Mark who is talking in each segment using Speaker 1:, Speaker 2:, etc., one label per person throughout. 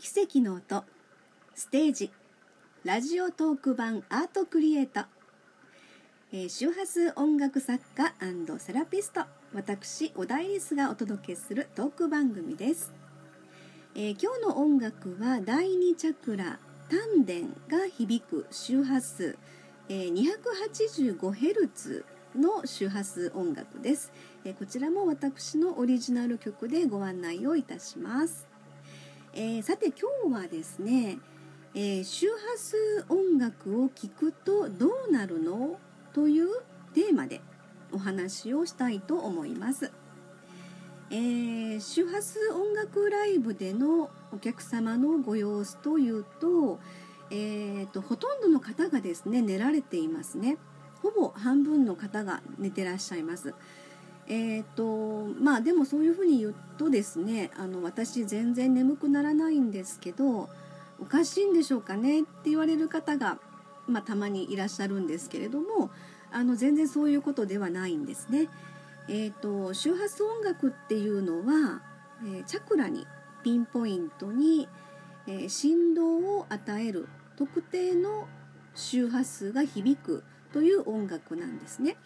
Speaker 1: 奇跡の音。ステージ。ラジオトーク版アートクリエイト、えー、周波数音楽作家セラピスト。私小田イリスがお届けするトーク番組です、えー、今日の音楽は第2チャクラ丹田が響く周波数、えー、285Hz の周波数音楽です、え、こちらも私のオリジナル曲でご案内をいたします。えー、さて今日はですね、えー、周波数音楽を聴くとどうなるのというテーマでお話をしたいと思います。えー、周波数音楽ライブでのお客様のご様子というと,、えーと、ほとんどの方がですね寝られていますねほぼ半分の方が寝てらっしゃいます。えーとまあでもそういうふうに言うとですねあの私全然眠くならないんですけどおかしいんでしょうかねって言われる方が、まあ、たまにいらっしゃるんですけれどもあの全然そういうことではないんですね。えーと、周波数音楽っていうのは、えー、チャクラにピンポイントに、えー、振動を与える特定の周波数が響くという音楽なんですね。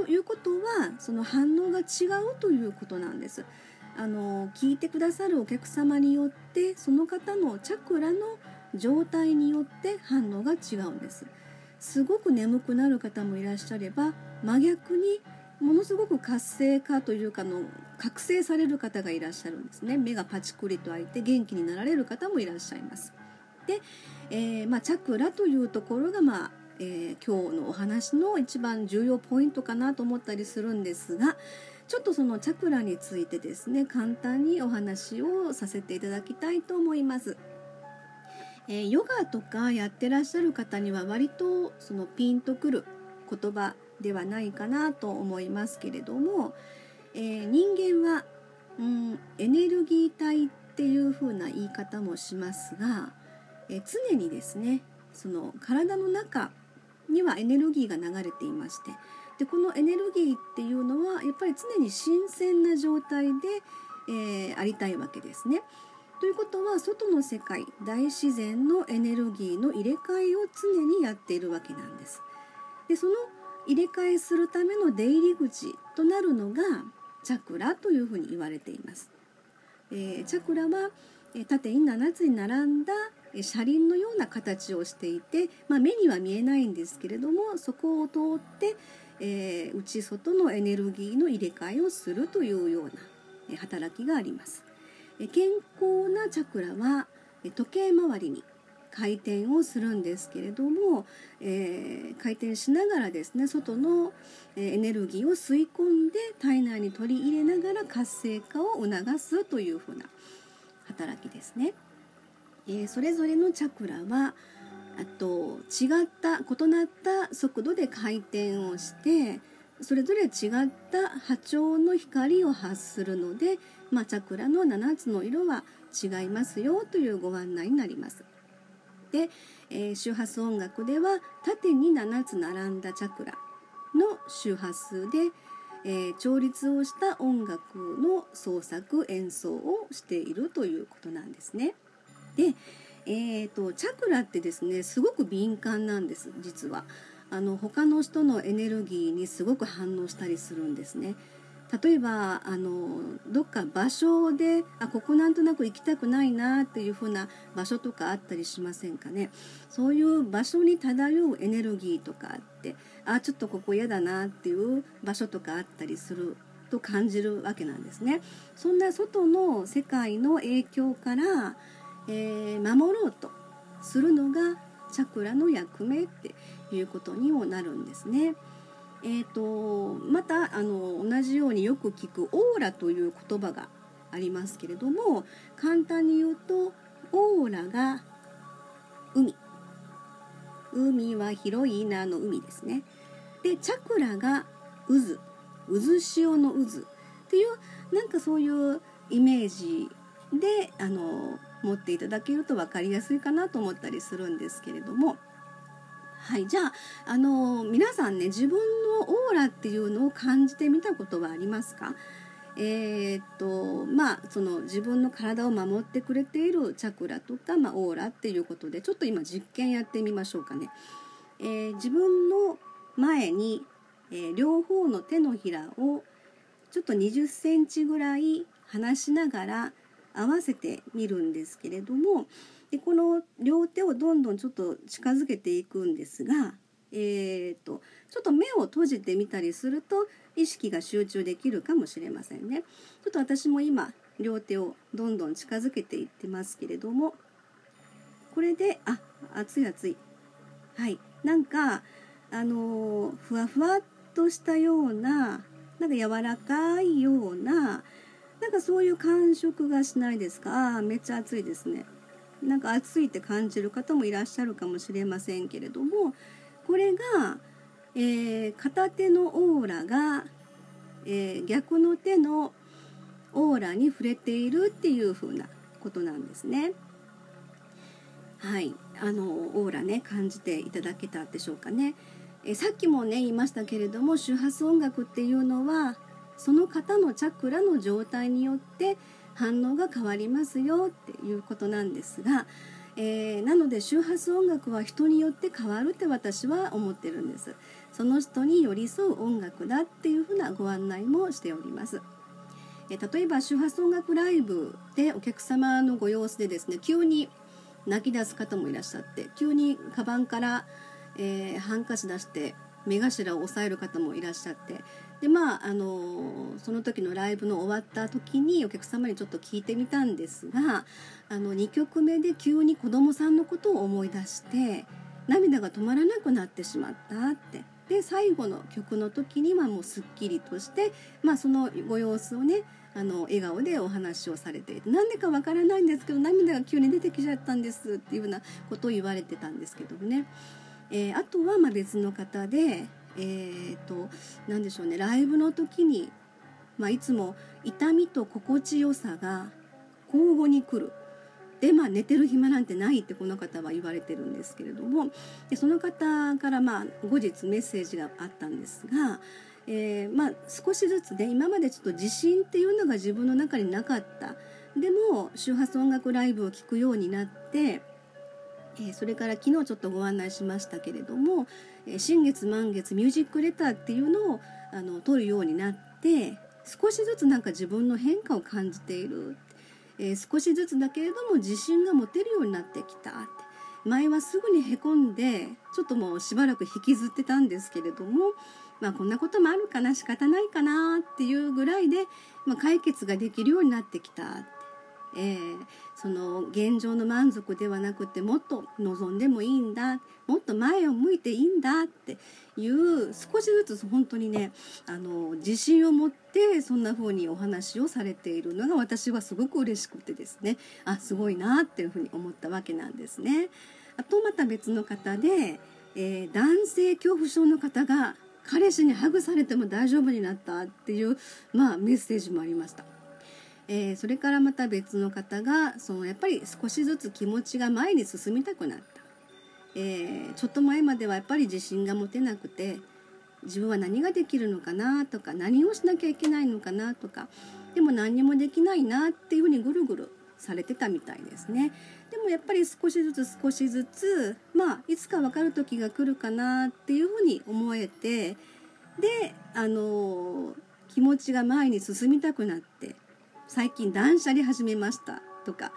Speaker 1: ということはその反応が違うということなんです。あの聞いてくださるお客様によってその方のチャクラの状態によって反応が違うんです。すごく眠くなる方もいらっしゃれば真逆にものすごく活性化というかの覚醒される方がいらっしゃるんですね目がパチクリと開いて元気になられる方もいらっしゃいますで、えー、まあ、チャクラというところが、まあ、えー、今日のお話の一番重要ポイントかなと思ったりするんですがちょっとそのチャクラについてですね簡単にお話をさせていただきたいと思います。えー、ヨガとかやってらっしゃる方には割とそのピンとくる言葉ではないかなと思いますけれども、えー、人間は、うん、エネルギー体っていう風な言い方もしますが、えー、常にですねその体の中にはエネルギーが流れていましてでこのエネルギーっていうのはやっぱり常に新鮮な状態で、えー、ありたいわけですね。ということは外の世界大自然のエネルギーの入れ替えを常にやっているわけなんです。でその入れ替えするための出入り口となるのがチャクラというふうに言われています。えー、チャクラは縦に7つに並んだ車輪のような形をしていて、まあ、目には見えないんですけれどもそこを通って、えー、内外のエネルギーの入れ替えをするというような働きがあります。健康なチャクラは時計回りに回転をするんですけれども、えー、回転しながらですね外のエネルギーを吸い込んで体内に取り入れながら活性化を促すというふうな働きですね。えー、それぞれのチャクラはあと違った異なった速度で回転をしてそれぞれ違った波長の光を発するので、まあ、チャクラの7つの色は違いますよというご案内になります。で、えー、周波数音楽では縦に7つ並んだチャクラの周波数で、えー、調律をした音楽の創作演奏をしているということなんですね。で、えーと、チャクラってですねすごく敏感なんです実は。あの他の人のエネルギーにすごく反応したりするんですね。例えばあのどっか場所であここなんとなく行きたくないなっていう風な場所とかあったりしませんかね。そういう場所に漂うエネルギーとかあってあちょっとここ嫌だなっていう場所とかあったりすると感じるわけなんですね。そんな外の世界の影響からえー、守ろうとするのがチャクラの役目っていうことにもなるんですね。えーと、またあの同じようによく聞くオーラという言葉がありますけれども簡単に言うとオーラが海。海は広いなの海ですね。でチャクラが渦。渦潮の渦っていうなんかそういうイメージであの持っていただけると分かりやすいかなと思ったりするんですけれども。はい、じゃあ、あの皆さんね自分のオーラっていうのを感じてみたことはありますか、ええー、っとまあその自分の体を守ってくれているチャクラとか、まあ、オーラっていうことでちょっと今実験やってみましょうかね。えー、自分の前に、えー、両方の手のひらをちょっと20センチぐらい離しながら合わせてみるんですけれどもでこの両手をどんどんちょっと近づけていくんですが、えーと、ちょっと目を閉じてみたりすると意識が集中できるかもしれませんね。ちょっと私も今両手をどんどん近づけていってますけれどもこれであ熱い熱いはいなんかあのー、ふわふわっとしたようななんか柔らかいようななんかそういう感触がしないですか？ああめっちゃ暑いですねなんか暑いって感じる方もいらっしゃるかもしれませんけれどもこれが、えー、片手のオーラが、えー、逆の手のオーラに触れているっていう風なことなんですね。はい、あのオーラね感じていただけたでしょうかね。えさっきもね言いましたけれども周波数音楽っていうのはその方のチャクラの状態によって反応が変わりますよっていうことなんですが、えー、なので周波数音楽は人によって変わるって私は思ってるんです。その人に寄り添う音楽だっていうふうなご案内もしております、え、例えば周波数音楽ライブでお客様のご様子でですね急に泣き出す方もいらっしゃって急にカバンから、えー、ハンカチ出して目頭を押さえる方もいらっしゃって。でまああのその時のライブの終わった時にお客様にちょっと聞いてみたんですがあの2曲目で急に子どもさんのことを思い出して涙が止まらなくなってしまったって。で最後の曲の時にはもうすっきりとして、まあ、そのご様子をねあの笑顔でお話をされていてなんでかわからないんですけど涙が急に出てきちゃったんですっていうようなことを言われてたんですけどもね、えー、あとはま別の方でえーと、何でしょうねライブの時に、まあ、いつも痛みと心地よさが交互に来る。でまあ寝てる暇なんてないってこの方は言われてるんですけれどもでその方からまあ後日メッセージがあったんですが、えー、まあ、少しずつね今までちょっと自信っていうのが自分の中になかったでも周波数音楽ライブを聴くようになってえそれから昨日ちょっとご案内しましたけれども、え新月満月ミュージックレターっていうのをあの取るようになって少しずつなんか自分の変化を感じている、えー、少しずつだけれども自信が持てるようになってきたって。前はすぐにへこんでちょっともうしばらく引きずってたんですけれどもまあこんなこともあるかな仕方ないかなっていうぐらいで、まあ、解決ができるようになってきた。えー、その現状の満足ではなくてもっと望んでもいいんだもっと前を向いていいんだっていう少しずつ本当にねあの自信を持ってそんな風にお話をされているのが私はすごく嬉しくてですねあすごいなっていうふうに思ったわけなんですね。あとまた別の方で、えー、男性恐怖症の方が彼氏にハグされても大丈夫になったっていう、まあ、メッセージもありました。えー、それからまた別の方がそのやっぱり少しずつ気持ちが前に進みたくなった、えー、ちょっと前まではやっぱり自信が持てなくて自分は何ができるのかなとか何をしなきゃいけないのかなとかでも何にもできないなっていうふうにぐるぐるされてたみたいですね。でもやっぱり少しずつ少しずつまあいつか分かる時が来るかなっていうふうに思えてであの気持ちが前に進みたくなって最近断捨離始めましたとか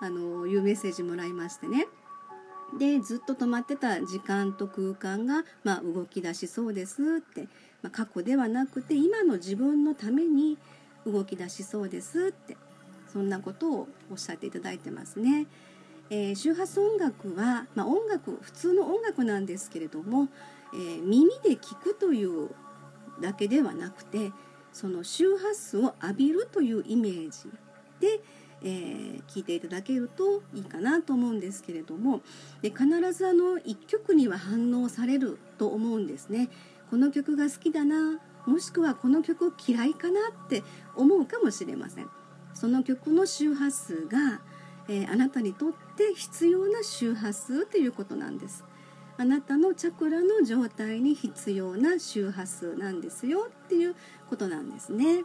Speaker 1: あのいうメッセージもらいましてねでずっと止まってた時間と空間が、まあ、動き出しそうですって、まあ、過去ではなくて今の自分のために動き出しそうですってそんなことをおっしゃっていただいてますね。えー、周波数音楽は、まあ、音楽普通の音楽なんですけれども、えー、耳で聞くというだけではなくてその周波数を浴びるというイメージで、えー、聞いていただけるといいかなと思うんですけれどもで必ずあの1曲には反応されると思うんですね。この曲が好きだなもしくはこの曲嫌いかなって思うかもしれません。その曲の周波数が、えー、あなたにとって必要な周波数ということなんです。あなたのチャクラの状態に必要な周波数なんですよっていうことなんですね。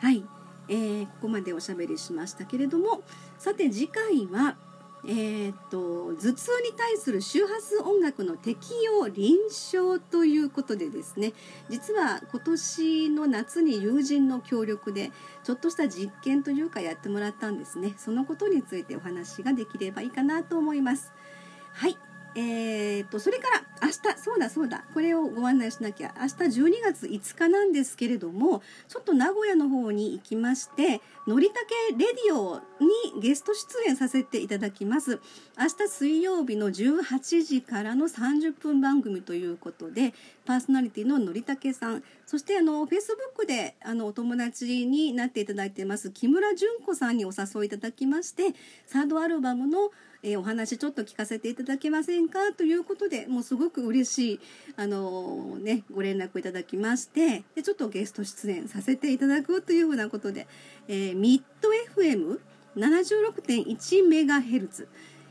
Speaker 1: はい、えー、ここまでおしゃべりしましたけれどもさて次回はえーと、頭痛に対する周波数音楽の適用臨床ということでですね実は今年の夏に友人の協力でちょっとした実験というかやってもらったんですね。そのことについてお話ができればいいかなと思います。はい。えーと、それから明日そうだそうだ。これをご案内しなきゃ。明日12月5日なんですけれどもちょっと名古屋の方に行きましてのりたけレディオにゲスト出演させていただきます。明日水曜日の18時からの30分番組ということでパーソナリティののりたけさん。そしてあのフェイスブックであのお友達になっていただいてます木村純子さんにお誘いいただきましてサードアルバムの「えー、お話ちょっと聞かせていただけませんか？ということでもうすごくく嬉しい、あのー、ね、ご連絡をいただきましてでちょっとゲスト出演させていただくというふうなことで、えー、ミッド FM76.1 メガヘルツ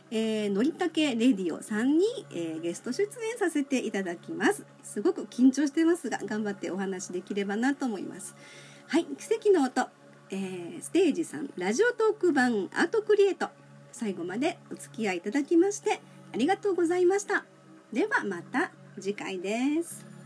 Speaker 1: えー、のりたけレディオさんに、えー、ゲスト出演させていただきますすごく緊張してますが頑張ってお話できればなと思いますはい奇跡の音、えー、ステージ3ラジオトーク版アートクリエイト最後までお付き合いいただきましてありがとうございました。ではまた次回です。